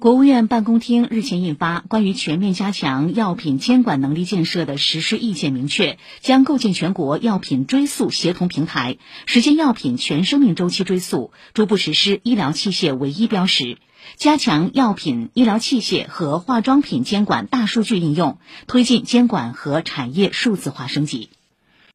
国务院办公厅日前印发关于全面加强药品监管能力建设的实施意见明确将构建全国药品追溯协同平台实现药品全生命周期追溯逐步实施医疗器械唯一标识。加强药品医疗器械和化妆品监管大数据应用推进监管和产业数字化升级。